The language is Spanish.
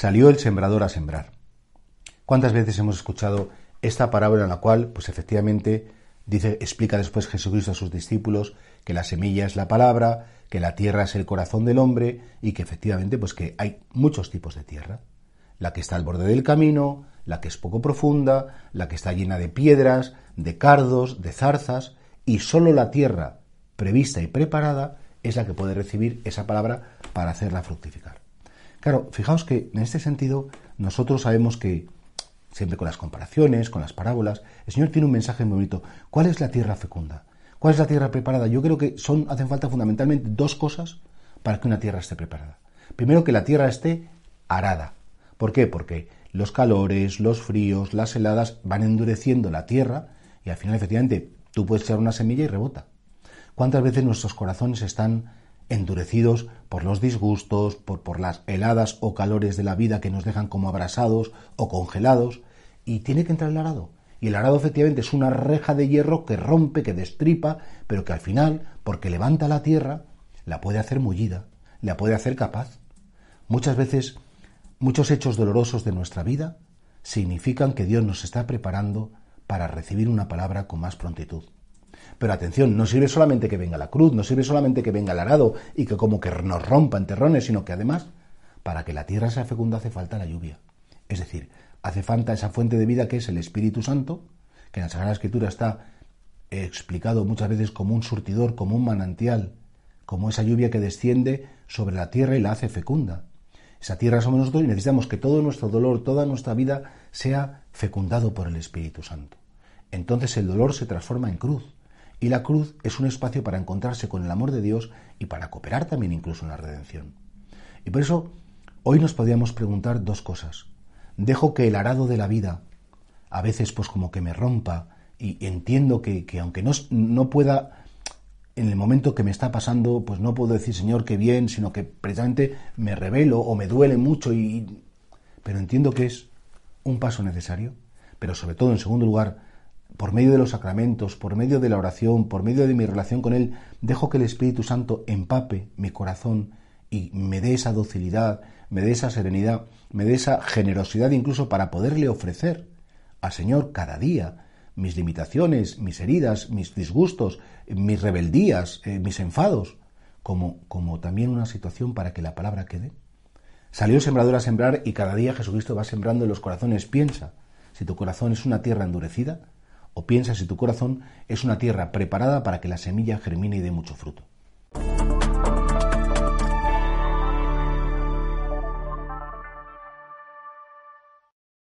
Salió el sembrador a sembrar. ¿Cuántas veces hemos escuchado esta parábola en la cual, pues efectivamente, dice, explica después Jesucristo a sus discípulos que la semilla es la palabra, que la tierra es el corazón del hombre y que efectivamente, pues que hay muchos tipos de tierra. La que está al borde del camino, la que es poco profunda, la que está llena de piedras, de cardos, de zarzas, y solo la tierra prevista y preparada es la que puede recibir esa palabra para hacerla fructificar. Claro, fijaos que en este sentido nosotros sabemos que siempre con las comparaciones, con las parábolas, el Señor tiene un mensaje muy bonito. ¿Cuál es la tierra fecunda? ¿Cuál es la tierra preparada? Yo creo que son, hacen falta fundamentalmente dos cosas para que una tierra esté preparada. Primero, que la tierra esté arada. ¿Por qué? Porque los calores, los fríos, las heladas van endureciendo la tierra y al final, efectivamente, tú puedes echar una semilla y rebota. ¿Cuántas veces nuestros corazones están endurecidos por los disgustos, por, por las heladas o calores de la vida que nos dejan como abrasados o congelados, y tiene que entrar el arado. Y el arado efectivamente es una reja de hierro que rompe, que destripa, pero que al final, porque levanta la tierra, la puede hacer mullida, la puede hacer capaz. Muchas veces, muchos hechos dolorosos de nuestra vida significan que Dios nos está preparando para recibir una palabra con más prontitud. Pero atención, no sirve solamente que venga la cruz, no sirve solamente que venga el arado y que como que nos rompa en terrones, sino que además, para que la tierra sea fecunda hace falta la lluvia. Es decir, hace falta esa fuente de vida que es el Espíritu Santo, que en la Sagrada Escritura está explicado muchas veces como un surtidor, como un manantial, como esa lluvia que desciende sobre la tierra y la hace fecunda. Esa tierra somos nosotros y necesitamos que todo nuestro dolor, toda nuestra vida sea fecundado por el Espíritu Santo. Entonces el dolor se transforma en cruz y la cruz es un espacio para encontrarse con el amor de Dios y para cooperar también incluso en la redención. Y por eso hoy nos podríamos preguntar dos cosas. Dejo que el arado de la vida a veces pues como que me rompa y entiendo que, aunque no, no pueda en el momento que me está pasando, pues no puedo decir Señor que bien, sino que precisamente me revelo o me duele mucho y pero entiendo que es un paso necesario, pero sobre todo en segundo lugar por medio de los sacramentos, por medio de la oración, por medio de mi relación con Él, dejo que el Espíritu Santo empape mi corazón y me dé esa docilidad, me dé esa serenidad, me dé esa generosidad incluso para poderle ofrecer al Señor cada día mis limitaciones, mis heridas, mis disgustos, mis rebeldías, eh, mis enfados, como, como también una situación para que la palabra quede. Salió el sembrador a sembrar y cada día Jesucristo va sembrando en los corazones. Piensa, si tu corazón es una tierra endurecida, o piensa si tu corazón es una tierra preparada para que la semilla germine y dé mucho fruto.